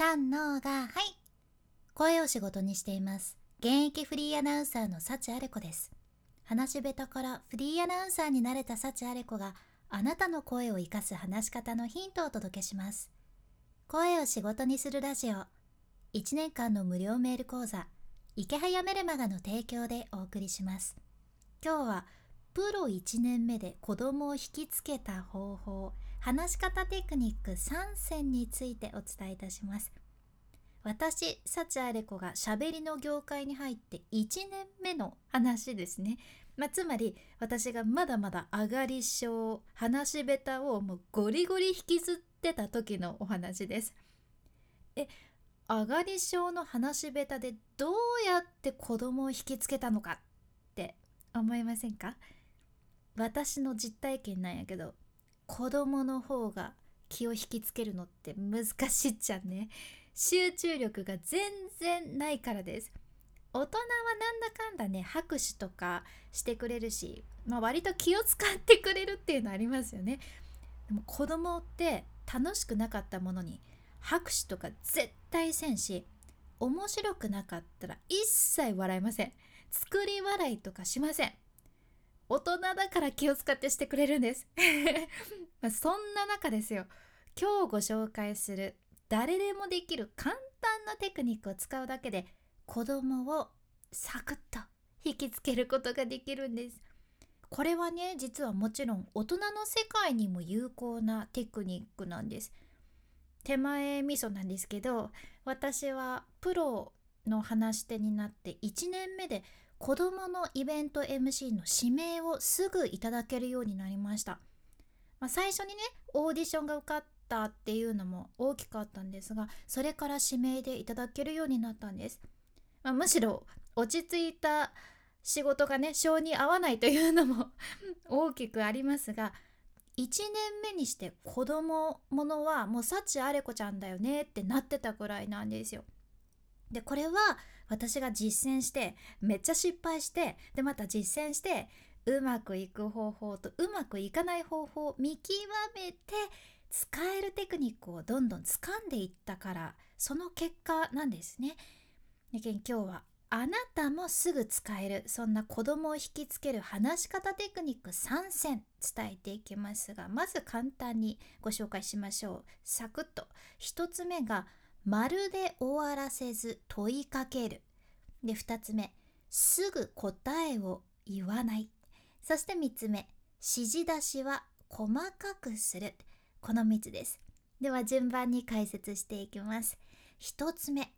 三のがはい。声を仕事にしています。現役フリーアナウンサーの幸あれ子です。話し下手からフリーアナウンサーになれた幸あれ子があなたの声を生かす話し方のヒントをお届けします。声を仕事にするラジオ。1年間の無料メール講座。池早メルマガの提供でお送りします。今日はプロ1年目で子供を引きつけた方法。話し方テクニック3選についてお伝えいたします。私幸あれ子がしゃべりの業界に入って1年目の話ですね、まあ、つまり私がまだまだ上がり症話し下手をもうゴリゴリ引きずってた時のお話です。え上がり症の話し下手でどうやって子供を引きつけたのかって思いませんか？私の実体験なんやけど子供の方が気を引きつけるのって難しいじゃんね。集中力が全然ないからです。大人はなんだかんだね拍手とかしてくれるし、まあ、割と気を使ってくれるっていうのありますよね。でも子供って楽しくなかったものに拍手とか絶対せんし面白くなかったら一切笑いません。作り笑いとかしません。大人だから気を使ってしてくれるんです。まあそんな中ですよ。今日ご紹介する誰でもできる簡単なテクニックを使うだけで子供をサクッと引きつけることができるんです。これはね実はもちろん大人の世界にも有効なテクニックなんです。手前味噌なんですけど私はプロの話し手になって1年目で子どものイベント MC の指名をすぐいただけるようになりました、まあ、最初にねオーディションが受かったっていうのも大きかったんですがそれから指名でいただけるようになったんです、まあ、むしろ落ち着いた仕事がね性に合わないというのも 大きくありますが1年目にして子供ものはもう幸あれ子ちゃんだよねってなってたくらいなんですよ。でこれは私が実践してめっちゃ失敗してでまた実践してうまくいく方法とうまくいかない方法を見極めて使えるテクニックをどんどん掴んでいったからその結果なんですね。で今日はあなたもすぐ使えるそんな子供を引きつける話し方テクニック3選伝えていきますがまず簡単にご紹介しましょうサクッと1つ目が「まるで終わらせず問いかける。で、2つ目、すぐ答えを言わない。そして3つ目、指示出しは細かくする。この3つです。では順番に解説していきます。1つ目、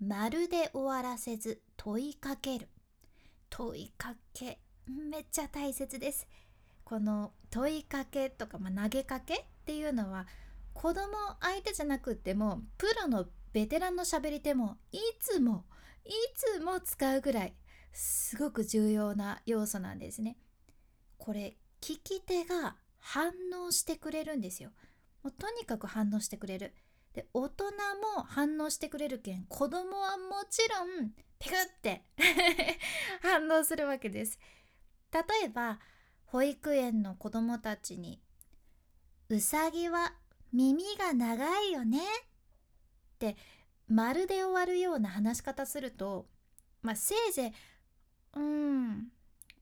まるで終わらせず問いかける。問いかけ、めっちゃ大切です。この問いかけとか、まあ、投げかけっていうのは子供相手じゃなくってもプロのベテランのしゃべり手もいつもいつも使うぐらいすごく重要な要素なんですね。これ聞き手が反応してくれるんですよ。もうとにかく反応してくれる。で大人も反応してくれるけん子供はもちろんピクって 反応するわけです。例えば保育園の子供たちに「うさぎは耳が長いよねってまるで終わるような話し方するとまあせいぜいうん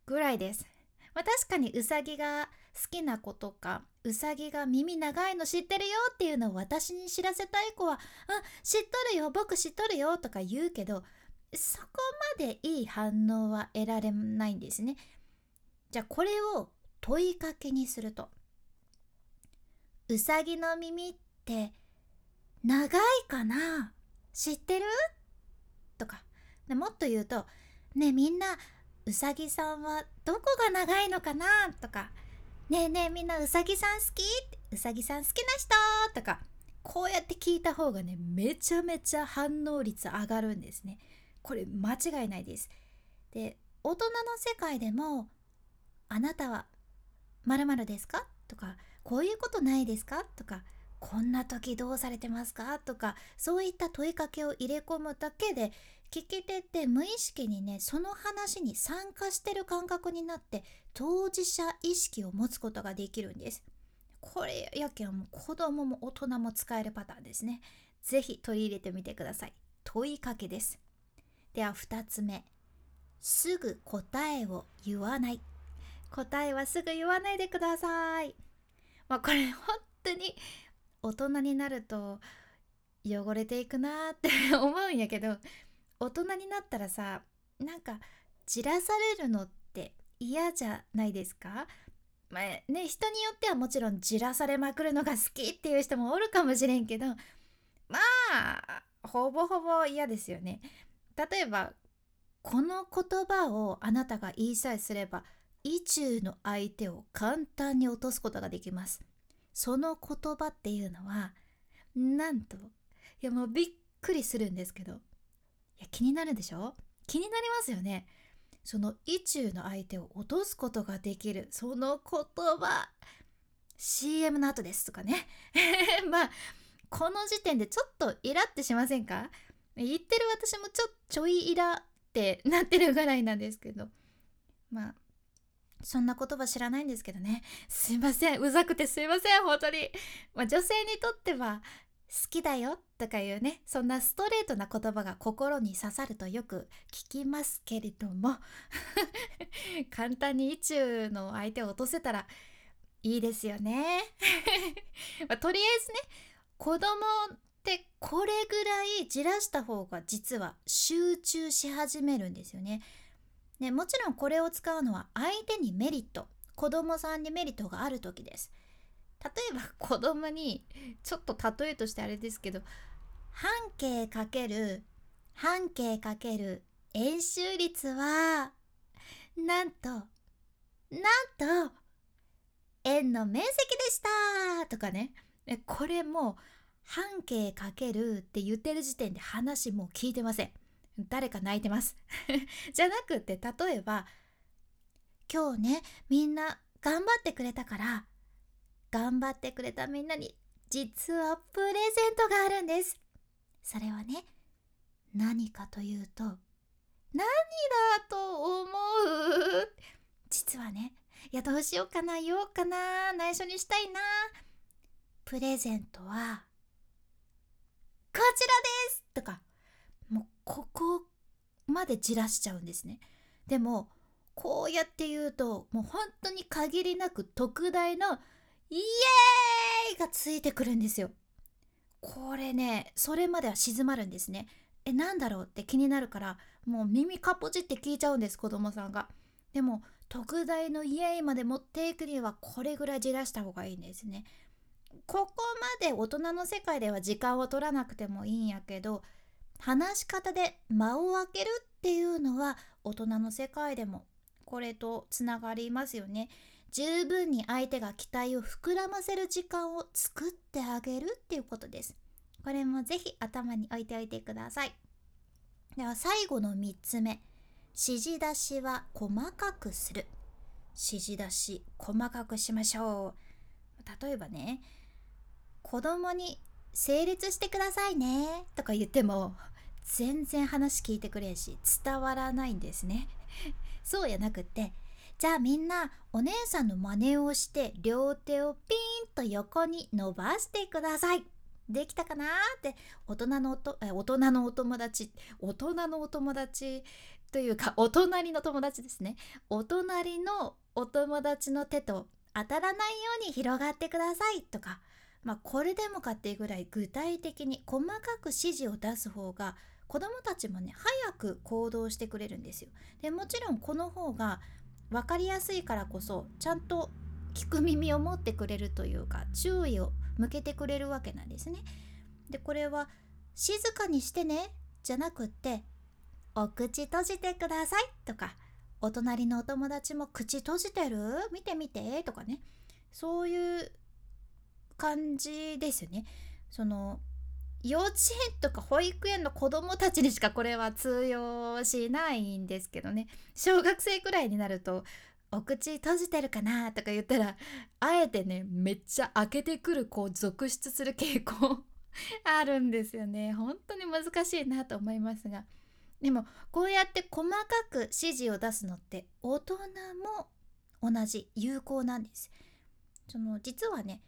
ぐらいです。まあ、確かにうさぎが好きな子とかうさぎが耳長いの知ってるよっていうのを私に知らせたい子は「うん知っとるよ僕知っとるよ」とか言うけどそこまでいい反応は得られないんですね。じゃあこれを問いかけにするとうさぎの耳って長いかな？知ってる？とか。もっと言うとねえみんなうさぎさんはどこが長いのかな？とか。ねえねえみんなうさぎさん好き？うさぎさん好きな人？とか。こうやって聞いた方がねめちゃめちゃ反応率上がるんですね。これ間違いないです。で大人の世界でもあなたは〇〇ですか？とか。こういうことないですか？とかこんな時どうされてますか？とかそういった問いかけを入れ込むだけで聞き手って無意識にねその話に参加してる感覚になって当事者意識を持つことができるんです。これやけんも子供も大人も使えるパターンですね。ぜひ取り入れてみてください。問いかけです。では2つ目。すぐ答えを言わない。答えはすぐ言わないでください。まあこれ本当に大人になると汚れていくなーって 思うんやけど大人になったらさなんかじらされるのって嫌じゃないですか？まあね人によってはもちろんじらされまくるのが好きっていう人もおるかもしれんけどまあほぼほぼ嫌ですよね。例えばこの言葉をあなたが言いさえすれば意中の相手を簡単に落とすことができます。その言葉っていうのはなんといやもうびっくりするんですけどいや気になるでしょ？気になりますよね。その意中の相手を落とすことができるその言葉 CM の後ですとかね まあこの時点でちょっとイラってしませんか？言ってる私もちょちょいイラってなってるぐらいなんですけどまあそんな言葉知らないんですけどね。すいません。うざくてすいません。本当に、まあ、女性にとっては好きだよとかいうね。そんなストレートな言葉が心に刺さるとよく聞きますけれども。簡単に意中の相手を落とせたらいいですよね。まあ、とりあえずね子供ってこれぐらいじらした方が実は集中し始めるんですよね。ねもちろんこれを使うのは相手にメリット子供さんにメリットがある時です。例えば 子供にちょっと例えとしてあれですけど半径かける半径かける円周率はなんとなんと円の面積でしたとかねこれも半径かけるって言ってる時点で話もう聞いてません誰か泣いてます。じゃなくて例えば今日ねみんな頑張ってくれたから頑張ってくれたみんなに実はプレゼントがあるんです。それはね何かというと何だと思う？実はねいやどうしようかな言おうかな内緒にしたいな。プレゼントはこちらです！とかここまでじらしちゃうんですねでもこうやって言うともう本当に限りなく特大のイエーイがついてくるんですよ。これねそれまでは静まるんですね。えなんだろうって気になるからもう耳かっぽじって聞いちゃうんです子供さんが。でも特大のイエーイまで持っていくにはこれぐらいじらした方がいいんですね。ここまで大人の世界では時間を取らなくてもいいんやけど話し方で間を空けるっていうのは大人の世界でもこれとつながりますよね。十分に相手が期待を膨らませる時間を作ってあげるっていうことです。これもぜひ頭に置いておいてください。では最後の3つ目。指示出しは細かくする。指示出し細かくしましょう。例えばね、子供に整列してくださいねとか言っても全然話聞いてくれんし伝わらないんですね。そうやなくってじゃあみんなお姉さんの真似をして両手をピーンと横に伸ばしてください。できたかなって大人のおえ大人のお友達大人のお友達というかお隣の友達ですねお隣のお友達の手と当たらないように広がってくださいとかまあこれでもかっていうぐらい具体的に細かく指示を出す方が子どもたちもね早く行動してくれるんですよ。でもちろんこの方が分かりやすいからこそちゃんと聞く耳を持ってくれるというか注意を向けてくれるわけなんですね。でこれは「静かにしてね」じゃなくって「お口閉じてください」とか「お隣のお友達も口閉じてる？見てみて」とかねそういう感じですよね。その幼稚園とか保育園の子どもたちにしかこれは通用しないんですけどね。小学生くらいになると「お口閉じてるかな?」とか言ったらあえてねめっちゃ開けてくる子を続出する傾向 あるんですよね。本当に難しいなと思いますが。でもこうやって細かく指示を出すのって大人も同じ有効なんです。その実はね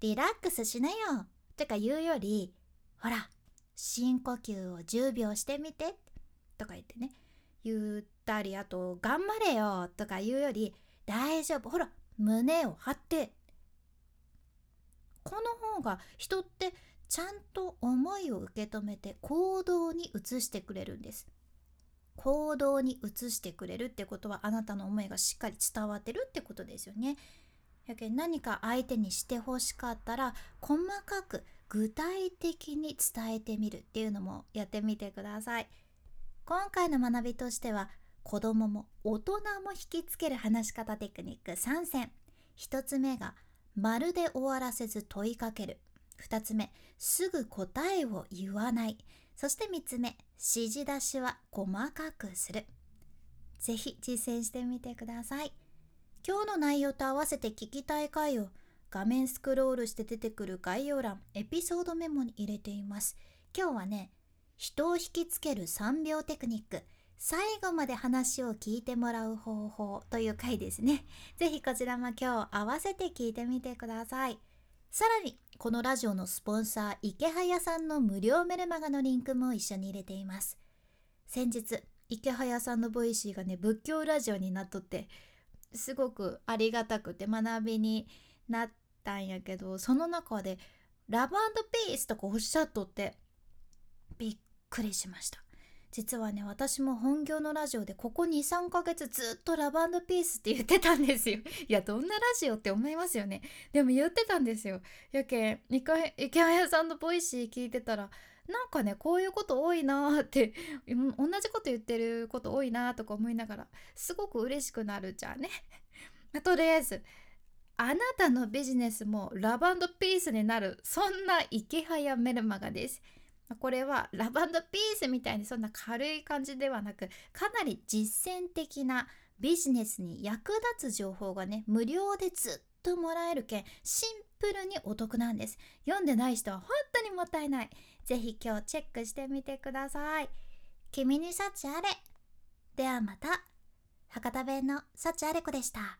リラックスしなよとか言うよりほら深呼吸を10秒してみてとか言ってね。言ったりあと頑張れよとか言うより大丈夫ほら胸を張ってこの方が人ってちゃんと思いを受け止めて行動に移してくれるんです。行動に移してくれるってことはあなたの思いがしっかり伝わってるってことですよね。やけ何か相手にしてほしかったら細かく具体的に伝えてみるっていうのもやってみてください。今回の学びとしては子供も大人も引きつける話し方テクニック3選。1つ目がまるで終わらせず問いかける。2つ目すぐ答えを言わない。そして3つ目指示出しは細かくする。ぜひ実践してみてください。今日の内容と合わせて聞きたい回を画面スクロールして出てくる概要欄エピソードメモに入れています。今日はね人を引きつける3秒テクニック。最後まで話を聞いてもらう方法という回ですね。ぜひこちらも今日合わせて聞いてみてください。さらにこのラジオのスポンサーイケハヤさんの無料メルマガのリンクも一緒に入れています。先日イケハヤさんの Voicy がね仏教ラジオになっとってすごくありがたくて学びになったんやけどその中でラブピースとかおっしゃっとってびっくりしました。実はね私も本業のラジオでここ2、3ヶ月ずっとラブピースって言ってたんですよ。いやどんなラジオって思いますよね。でも言ってたんですよ。やけんイケハヤさんの Voicy 聞いてたらなんかねこういうこと多いなって 同じこと言ってること多いなとか思いながらすごく嬉しくなるじゃんね。とりあえずあなたのビジネスもラブピースになるそんなイケハヤメルマガです。これはラブピースみたいにそんな軽い感じではなくかなり実践的なビジネスに役立つ情報がね無料でずっともらえるけんシンプルにお得なんです。読んでない人は本当にもったいない。ぜひ今日チェックしてみてください。君に幸あれ。ではまた。博多弁の幸あれ子でした。